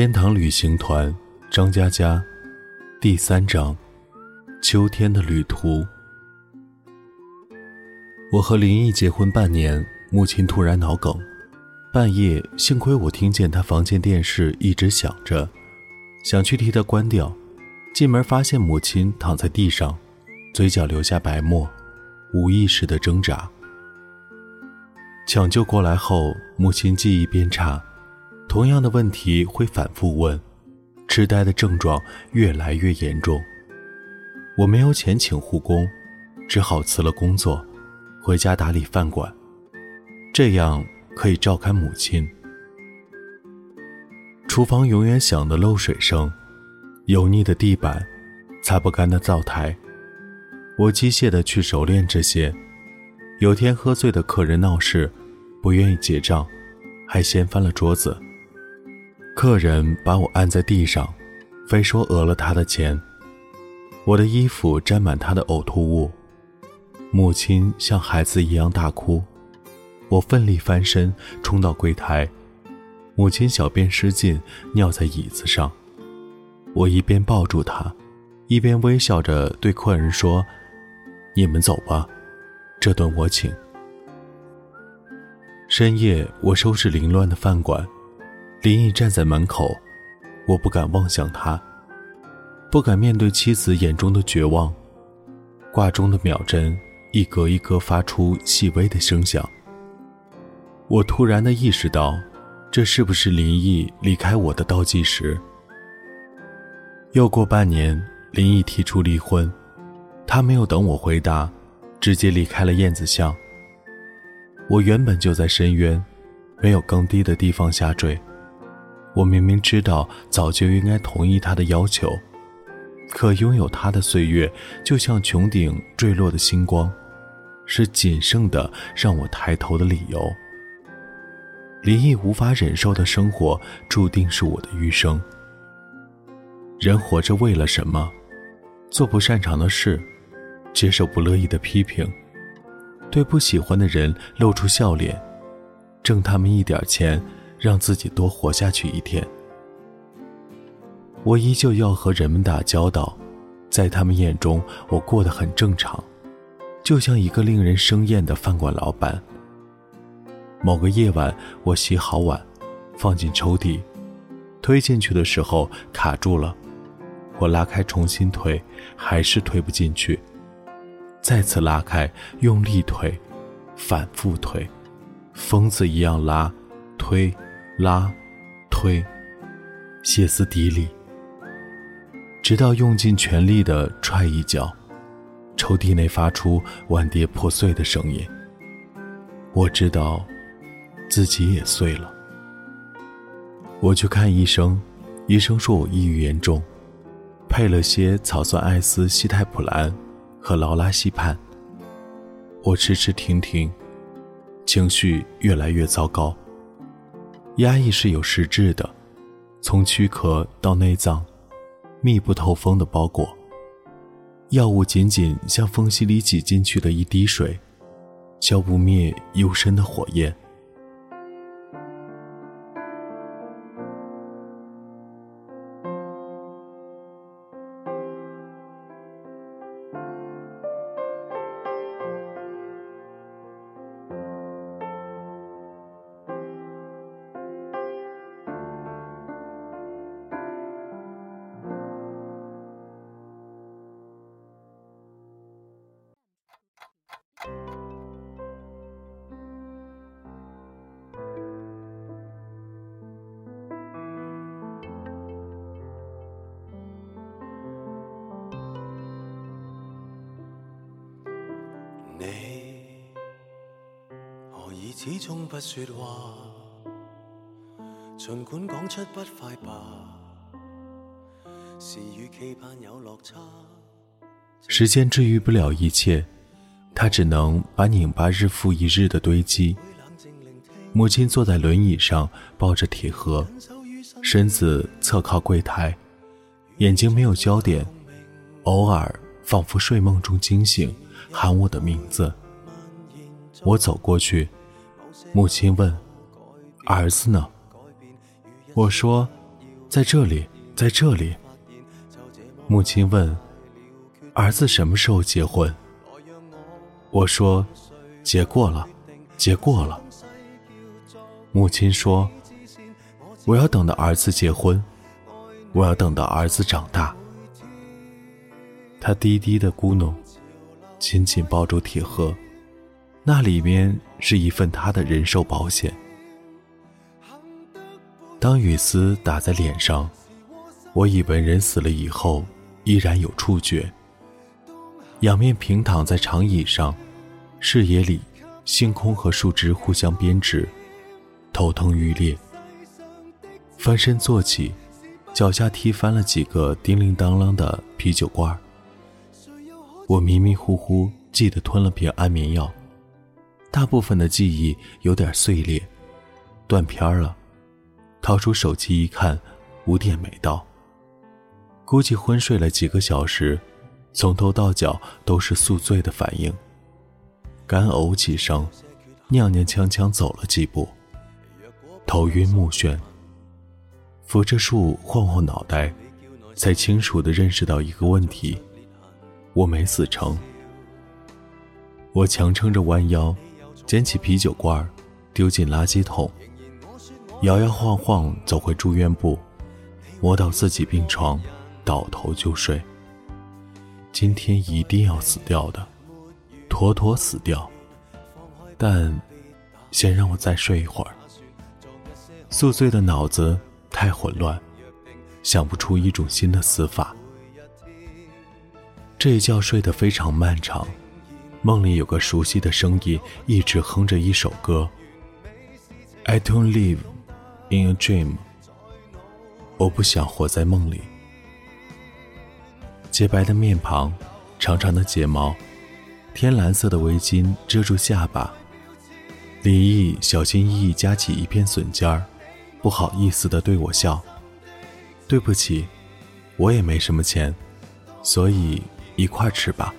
天堂旅行团，张嘉佳，第三章，秋天的旅途。我和林毅结婚半年，母亲突然脑梗，半夜幸亏我听见她房间电视一直响着，想去替她关掉，进门发现母亲躺在地上，嘴角流下白沫，无意识的挣扎。抢救过来后，母亲记忆变差。同样的问题会反复问，痴呆的症状越来越严重。我没有钱请护工，只好辞了工作，回家打理饭馆，这样可以照看母亲。厨房永远响的漏水声，油腻的地板，擦不干的灶台。我机械的去熟练这些。有天喝醉的客人闹事，不愿意结账，还掀翻了桌子。客人把我按在地上，非说讹了他的钱。我的衣服沾满他的呕吐物。母亲像孩子一样大哭。我奋力翻身冲到柜台，母亲小便失禁，尿在椅子上。我一边抱住她，一边微笑着对客人说：“你们走吧，这顿我请。”深夜，我收拾凌乱的饭馆。林毅站在门口，我不敢望向他，不敢面对妻子眼中的绝望。挂钟的秒针一格一格发出细微的声响。我突然的意识到，这是不是林毅离开我的倒计时？又过半年，林毅提出离婚，他没有等我回答，直接离开了燕子巷。我原本就在深渊，没有更低的地方下坠。我明明知道早就应该同意他的要求，可拥有他的岁月就像穹顶坠落的星光，是仅剩的让我抬头的理由。林毅无法忍受的生活，注定是我的余生。人活着为了什么？做不擅长的事，接受不乐意的批评，对不喜欢的人露出笑脸，挣他们一点钱。让自己多活下去一天。我依旧要和人们打交道，在他们眼中，我过得很正常，就像一个令人生厌的饭馆老板。某个夜晚，我洗好碗，放进抽屉，推进去的时候卡住了，我拉开重新推，还是推不进去，再次拉开，用力推，反复推，疯子一样拉，推。拉，推，歇斯底里，直到用尽全力的踹一脚，抽屉内发出碗碟破碎的声音。我知道，自己也碎了。我去看医生，医生说我抑郁严重，配了些草酸艾司西泰普兰和劳拉西泮。我吃吃停停，情绪越来越糟糕。压抑是有实质的，从躯壳到内脏，密不透风的包裹。药物仅仅像缝隙里挤进去的一滴水，浇不灭幽深的火焰。始终不说话，尽管讲出不快吧，是与期盼有落差。时间治愈不了一切，它只能把拧巴日复一日的堆积。母亲坐在轮椅上，抱着铁盒，身子侧靠柜台，眼睛没有焦点，偶尔仿佛睡梦中惊醒，喊我的名字。我走过去。母亲问：“儿子呢？”我说：“在这里，在这里。母亲问：“儿子什么时候结婚？”我说：“结过了，结过了。”母亲说：“我要等到儿子结婚，我要等到儿子长大。”他低低的咕哝，紧紧抱住铁盒，那里面是一份他的人寿保险。当雨丝打在脸上，我以为人死了以后依然有触觉。仰面平躺在长椅上，视野里星空和树枝互相编织。头疼欲裂，翻身坐起，脚下踢翻了几个叮铃当啷的啤酒罐。我迷迷糊糊记得吞了瓶安眠药，大部分的记忆有点碎裂，断片了。掏出手机一看，五点没到。估计昏睡了几个小时，从头到脚都是宿醉的反应。干呕几声，踉踉跄跄走了几步。头晕目眩，扶着树晃晃脑袋，才清楚地认识到一个问题：我没死成。我强撑着弯腰，捡起啤酒罐，丢进垃圾桶，摇摇晃晃走回住院部，摸到自己病床，倒头就睡。今天一定要死掉的，妥妥死掉。但，先让我再睡一会儿。宿醉的脑子太混乱，想不出一种新的死法。这一觉睡得非常漫长，梦里有个熟悉的声音一直哼着一首歌。I don't live in a dream。我不想活在梦里。洁白的面庞，长长的睫毛，天蓝色的围巾遮住下巴。李毅小心翼翼夹起一片笋尖儿。不好意思的对我笑，对不起，我也没什么钱，所以一块吃吧。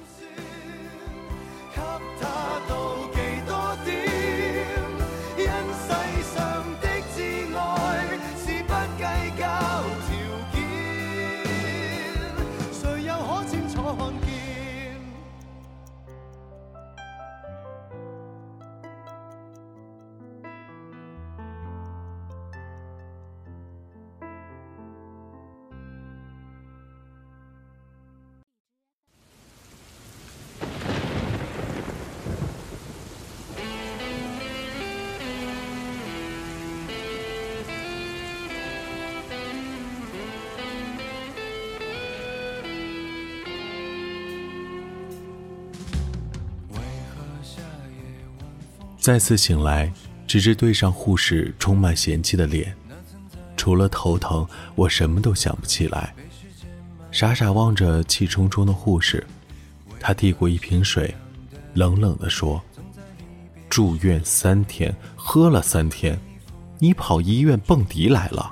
再次醒来，直至对上护士充满嫌弃的脸，除了头疼，我什么都想不起来。傻傻望着气冲冲的护士，他递过一瓶水，冷冷地说：“住院三天，喝了三天，你跑医院蹦迪来了？”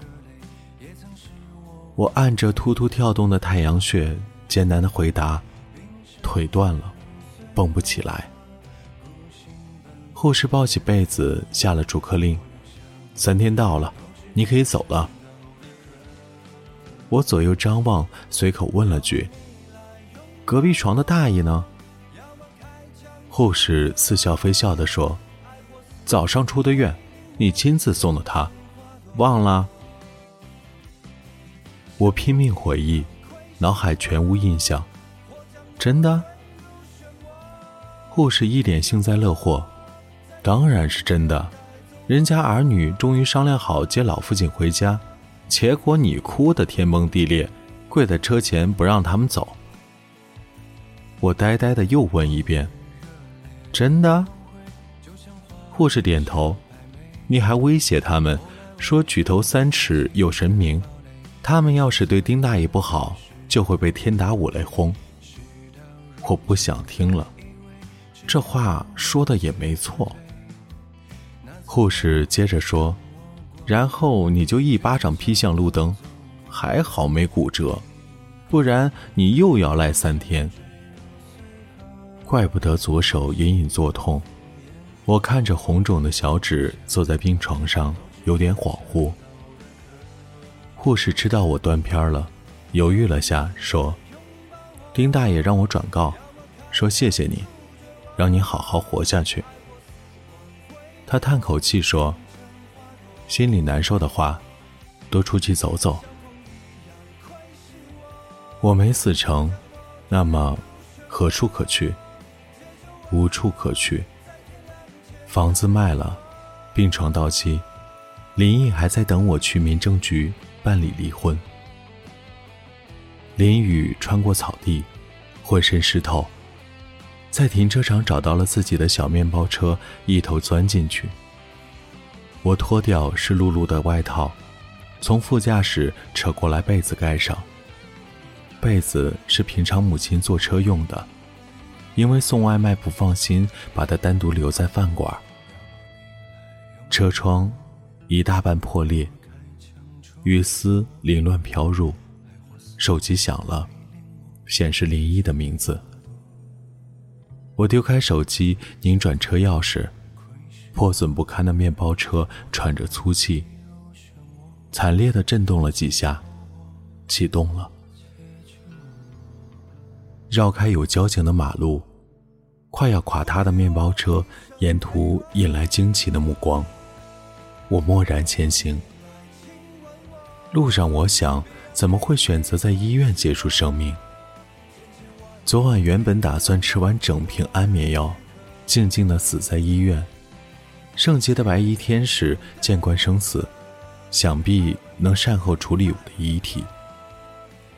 我按着突突跳动的太阳穴，艰难地回答：“腿断了，蹦不起来。”护士抱起被子，下了逐客令：“三天到了，你可以走了。”我左右张望，随口问了句：“隔壁床的大爷呢？”护士似笑非笑地说：“早上出的院，你亲自送的他，忘了？”我拼命回忆，脑海全无印象。真的？护士一脸幸灾乐祸。当然是真的，人家儿女终于商量好接老父亲回家，结果你哭得天崩地裂，跪在车前不让他们走。我呆呆的又问一遍：“真的？”护士点头。你还威胁他们，说举头三尺有神明，他们要是对丁大爷不好，就会被天打五雷轰。我不想听了，这话说的也没错。护士接着说：“然后你就一巴掌劈向路灯，还好没骨折，不然你又要赖三天。怪不得左手隐隐作痛。”我看着红肿的小指，坐在病床上，有点恍惚。护士知道我断片了，犹豫了下，说：“丁大爷让我转告，说谢谢你，让你好好活下去。”他叹口气说：“心里难受的话，多出去走走。我没死成，那么何处可去？无处可去。房子卖了，病床到期，林毅还在等我去民政局。”办理离婚。林雨穿过草地，浑身湿透，在停车场找到了自己的小面包车，一头钻进去。我脱掉湿漉漉的外套，从副驾驶扯过来被子盖上。被子是平常母亲坐车用的，因为送外卖不放心，把它单独留在饭馆。车窗一大半破裂。雨丝凌乱飘入，手机响了，显示林一的名字。我丢开手机，拧转车钥匙，破损不堪的面包车喘着粗气，惨烈的震动了几下，启动了。绕开有交警的马路，快要垮塌的面包车沿途引来惊奇的目光。我默然前行。路上，我想，怎么会选择在医院结束生命？昨晚原本打算吃完整瓶安眠药，静静的死在医院。圣洁的白衣天使见惯生死，想必能善后处理我的遗体。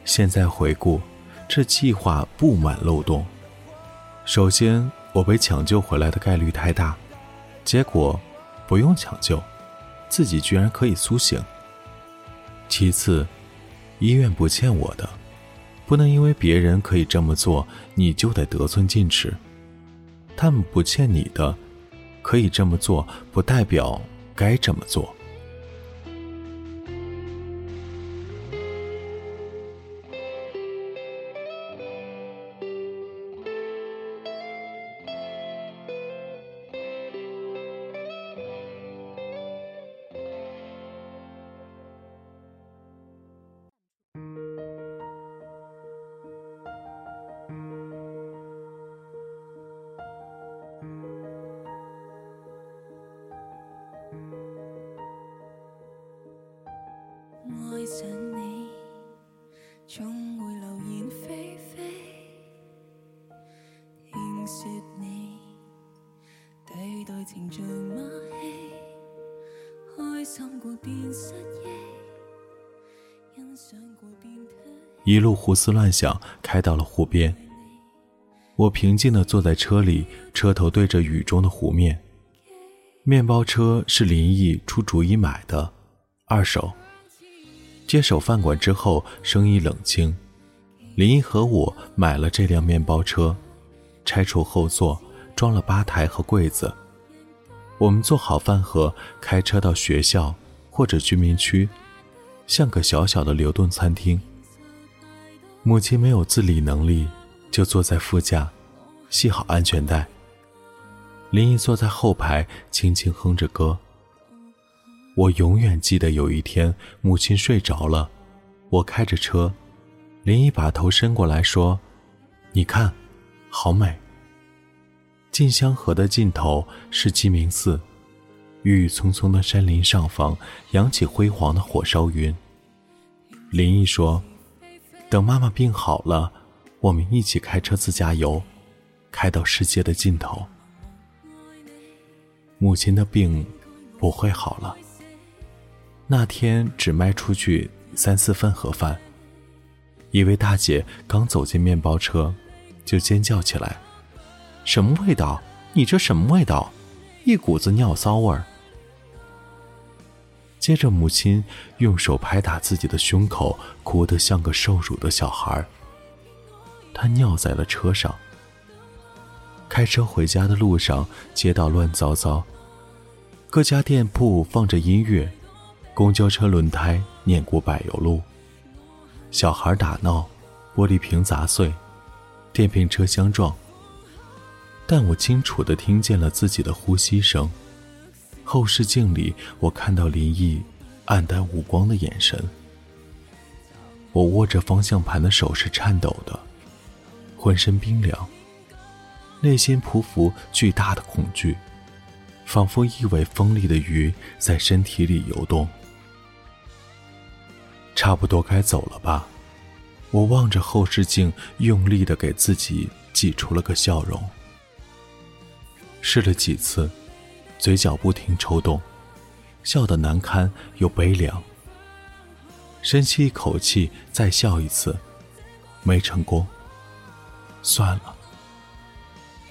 现在回顾，这计划布满漏洞。首先，我被抢救回来的概率太大；结果，不用抢救，自己居然可以苏醒。其次，医院不欠我的，不能因为别人可以这么做，你就得得寸进尺。他们不欠你的，可以这么做，不代表该这么做。一路胡思乱想，开到了湖边。我平静地坐在车里，车头对着雨中的湖面。面包车是林毅出主意买的，二手。接手饭馆之后，生意冷清。林毅和我买了这辆面包车，拆除后座，装了吧台和柜子。我们做好饭盒，开车到学校或者居民区，像个小小的流动餐厅。母亲没有自理能力，就坐在副驾，系好安全带。林毅坐在后排，轻轻哼着歌。我永远记得有一天，母亲睡着了，我开着车，林毅把头伸过来说：“你看，好美。”晋香河的尽头是鸡鸣寺，郁郁葱葱的山林上方扬起辉煌的火烧云。林毅说。等妈妈病好了，我们一起开车自驾游，开到世界的尽头。母亲的病不会好了。那天只卖出去三四份盒饭，一位大姐刚走进面包车，就尖叫起来：“什么味道？你这什么味道？一股子尿骚味儿！”接着，母亲用手拍打自己的胸口，哭得像个受辱的小孩。她尿在了车上。开车回家的路上，街道乱糟糟，各家店铺放着音乐，公交车轮胎碾过柏油路，小孩打闹，玻璃瓶砸碎，电瓶车相撞。但我清楚地听见了自己的呼吸声。后视镜里，我看到林毅黯淡无光的眼神，我握着方向盘的手是颤抖的，浑身冰凉，内心匍匐巨大的恐惧，仿佛一尾锋利的鱼在身体里游动。差不多该走了吧？我望着后视镜，用力的给自己挤出了个笑容。试了几次，嘴角不停抽动，笑得难堪又悲凉。深吸一口气，再笑一次，没成功。算了。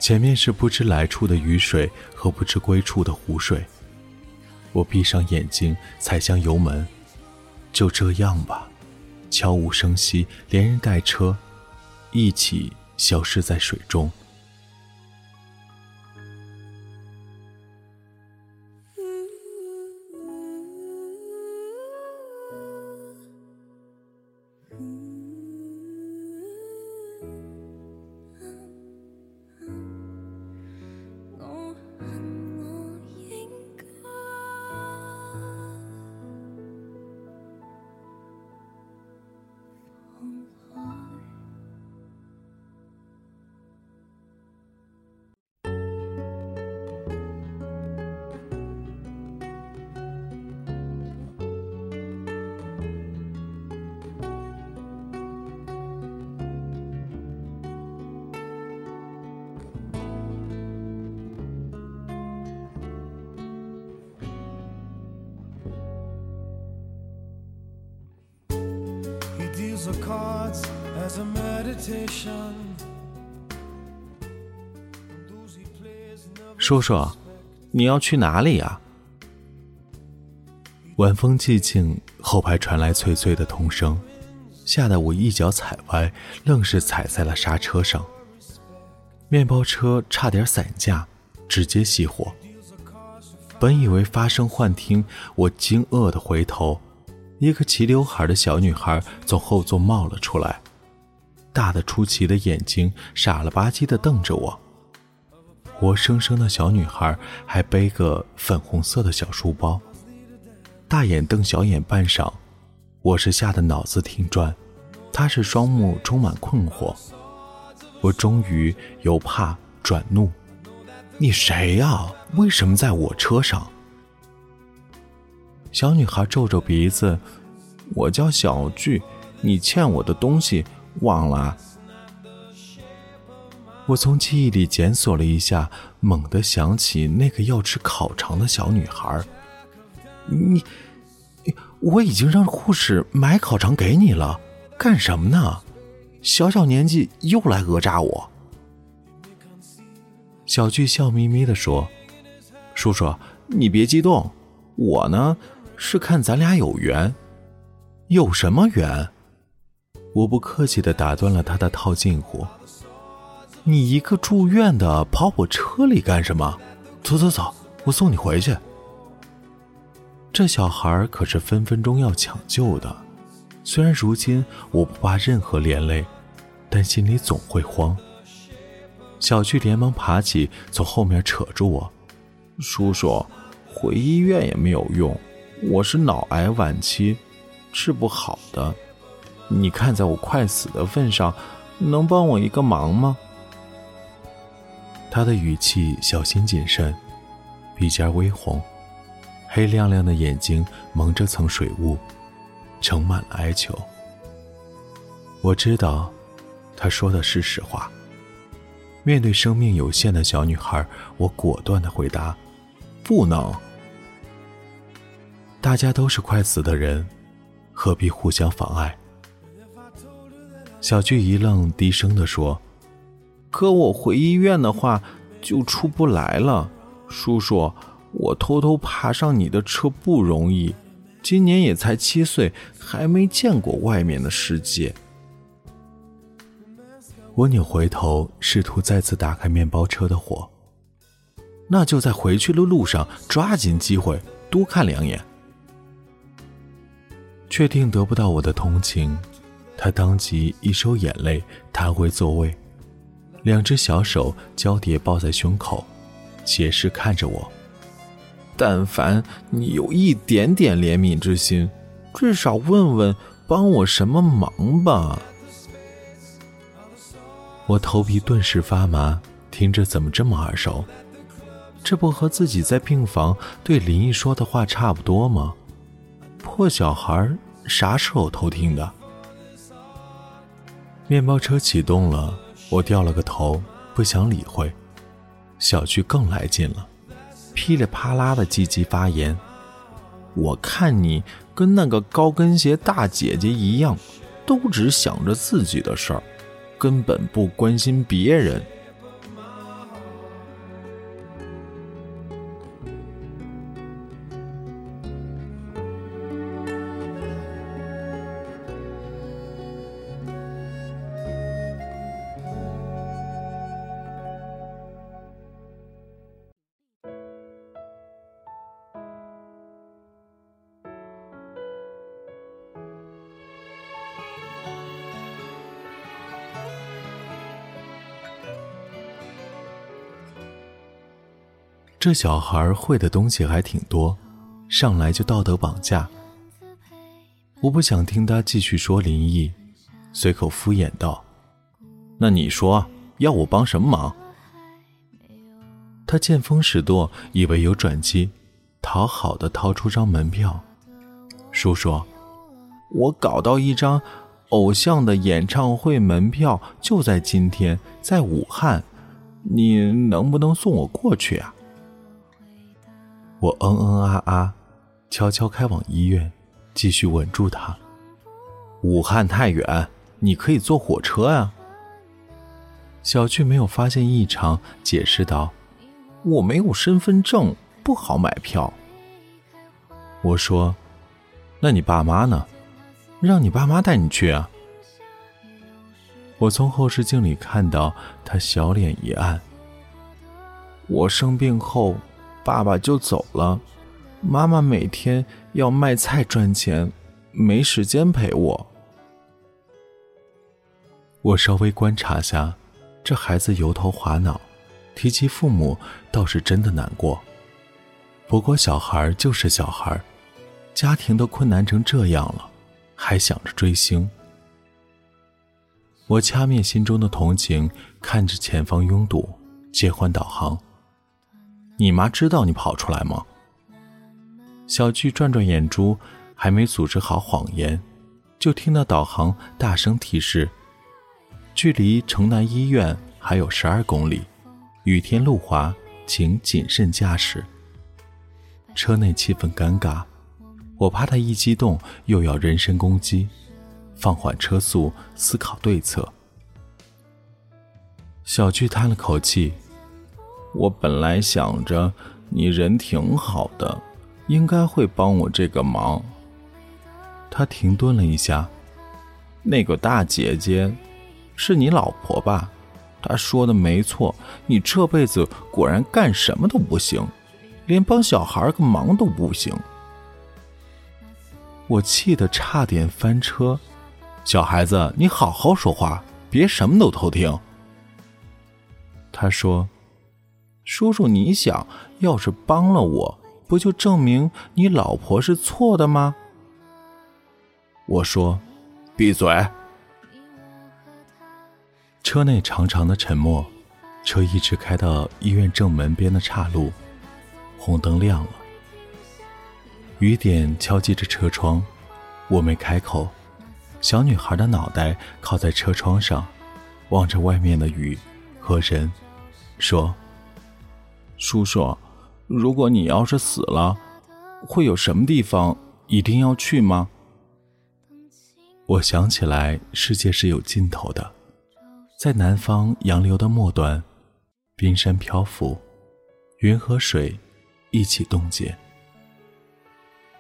前面是不知来处的雨水和不知归处的湖水。我闭上眼睛，踩向油门，就这样吧，悄无声息，连人带车，一起消失在水中。叔叔，你要去哪里呀？晚风寂静，后排传来脆脆的童声，吓得我一脚踩歪，愣是踩在了刹车上。面包车差点散架，直接熄火。本以为发生幻听，我惊愕的回头。一个齐刘海的小女孩从后座冒了出来，大的出奇的眼睛傻了吧唧的瞪着我。活生生的小女孩还背个粉红色的小书包，大眼瞪小眼半晌，我是吓得脑子停转，她是双目充满困惑。我终于由怕转怒：“你谁呀？为什么在我车上？”小女孩皱皱鼻子：“我叫小巨，你欠我的东西忘了？”我从记忆里检索了一下，猛地想起那个要吃烤肠的小女孩。你，我已经让护士买烤肠给你了，干什么呢？小小年纪又来讹诈我。小巨笑眯眯的说：“叔叔，你别激动，我呢。”是看咱俩有缘，有什么缘？我不客气的打断了他的套近乎。你一个住院的跑我车里干什么？走走走，我送你回去。这小孩可是分分钟要抢救的，虽然如今我不怕任何连累，但心里总会慌。小旭连忙爬起，从后面扯住我：“叔叔，回医院也没有用。”我是脑癌晚期，治不好的。你看在我快死的份上，能帮我一个忙吗？他的语气小心谨慎，鼻尖微红，黑亮亮的眼睛蒙着层水雾，盛满了哀求。我知道，他说的是实话。面对生命有限的小女孩，我果断的回答：不能。大家都是快死的人，何必互相妨碍？小巨一愣，低声地说：“可我回医院的话，就出不来了。叔叔，我偷偷爬上你的车不容易，今年也才七岁，还没见过外面的世界。”我扭回头，试图再次打开面包车的火。那就在回去的路上，抓紧机会多看两眼。确定得不到我的同情，他当即一收眼泪，弹回座位，两只小手交叠抱在胸口，斜视看着我。但凡你有一点点怜悯之心，至少问问帮我什么忙吧？我头皮顿时发麻，听着怎么这么耳熟？这不和自己在病房对林毅说的话差不多吗？破小孩啥时候偷听的？面包车启动了，我掉了个头，不想理会。小旭更来劲了，噼里啪啦的积极发言。我看你跟那个高跟鞋大姐姐一样，都只想着自己的事儿，根本不关心别人。这小孩会的东西还挺多，上来就道德绑架。我不想听他继续说林毅，随口敷衍道：“那你说要我帮什么忙？”他见风使舵，以为有转机，讨好的掏出张门票。叔叔，我搞到一张偶像的演唱会门票，就在今天，在武汉，你能不能送我过去啊？我嗯嗯啊啊，悄悄开往医院，继续稳住他。武汉太远，你可以坐火车呀。小巨没有发现异常，解释道：“我没有身份证，不好买票。”我说：“那你爸妈呢？让你爸妈带你去啊。”我从后视镜里看到他小脸一暗。我生病后。爸爸就走了，妈妈每天要卖菜赚钱，没时间陪我。我稍微观察下，这孩子油头滑脑，提起父母倒是真的难过。不过小孩就是小孩，家庭都困难成这样了，还想着追星。我掐灭心中的同情，看着前方拥堵，切换导航。你妈知道你跑出来吗？小巨转转眼珠，还没组织好谎言，就听到导航大声提示：距离城南医院还有十二公里，雨天路滑，请谨慎驾驶。车内气氛尴尬，我怕他一激动又要人身攻击，放缓车速，思考对策。小巨叹了口气。我本来想着你人挺好的，应该会帮我这个忙。他停顿了一下，那个大姐姐是你老婆吧？她说的没错，你这辈子果然干什么都不行，连帮小孩个忙都不行。我气得差点翻车。小孩子，你好好说话，别什么都偷听。他说。叔叔，你想要是帮了我，不就证明你老婆是错的吗？我说：“闭嘴。”车内长长的沉默，车一直开到医院正门边的岔路，红灯亮了，雨点敲击着车窗，我没开口，小女孩的脑袋靠在车窗上，望着外面的雨和人，说。叔叔，如果你要是死了，会有什么地方一定要去吗？我想起来，世界是有尽头的，在南方洋流的末端，冰山漂浮，云和水一起冻结。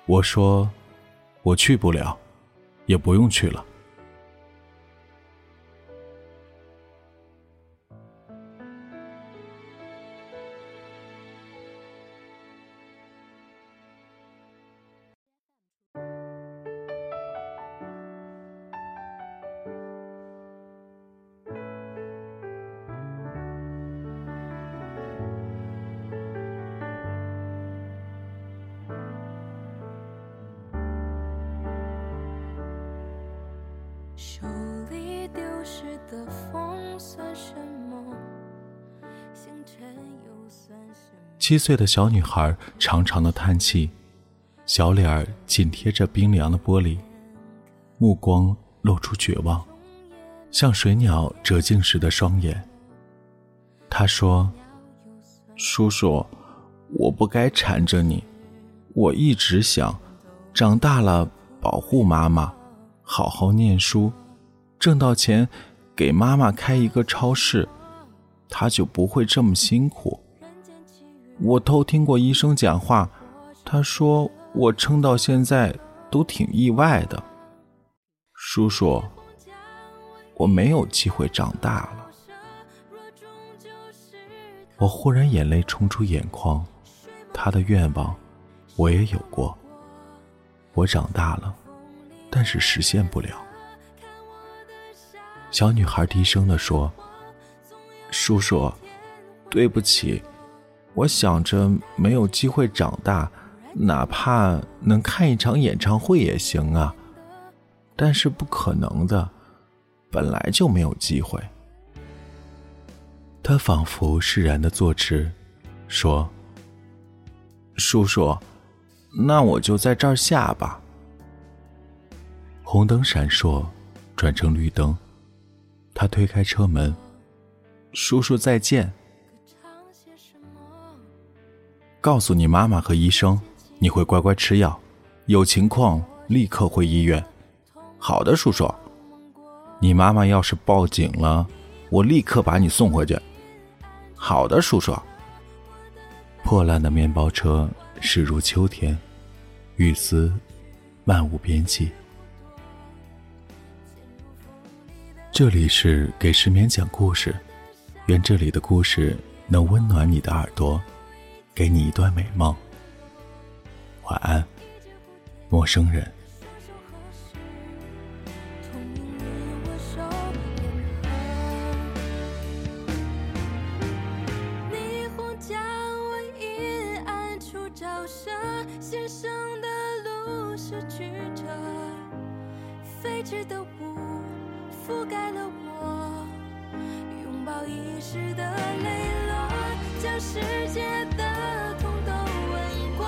我说，我去不了，也不用去了。手里丢失的风算什么？星辰又算什么？七岁的小女孩长长的叹气，小脸儿紧贴着冰凉的玻璃，目光露出绝望，像水鸟折颈时的双眼。她说：“叔叔，我不该缠着你，我一直想，长大了保护妈妈。”好好念书，挣到钱，给妈妈开一个超市，她就不会这么辛苦。我偷听过医生讲话，他说我撑到现在都挺意外的。叔叔，我没有机会长大了。我忽然眼泪冲出眼眶，他的愿望，我也有过。我长大了。但是实现不了。小女孩低声的说：“叔叔，对不起，我想着没有机会长大，哪怕能看一场演唱会也行啊。但是不可能的，本来就没有机会。”他仿佛释然的坐直，说：“叔叔，那我就在这儿下吧。”红灯闪烁，转成绿灯。他推开车门：“叔叔再见。”告诉你妈妈和医生，你会乖乖吃药，有情况立刻回医院。好的，叔叔。你妈妈要是报警了，我立刻把你送回去。好的，叔叔。破烂的面包车驶入秋天，雨丝漫无边际。这里是给失眠讲故事，愿这里的故事能温暖你的耳朵，给你一段美梦。晚安，陌生人霓虹将我阴暗处照射先生的路是曲折。覆盖了我，拥抱遗失的泪落，将世界的痛都吻过。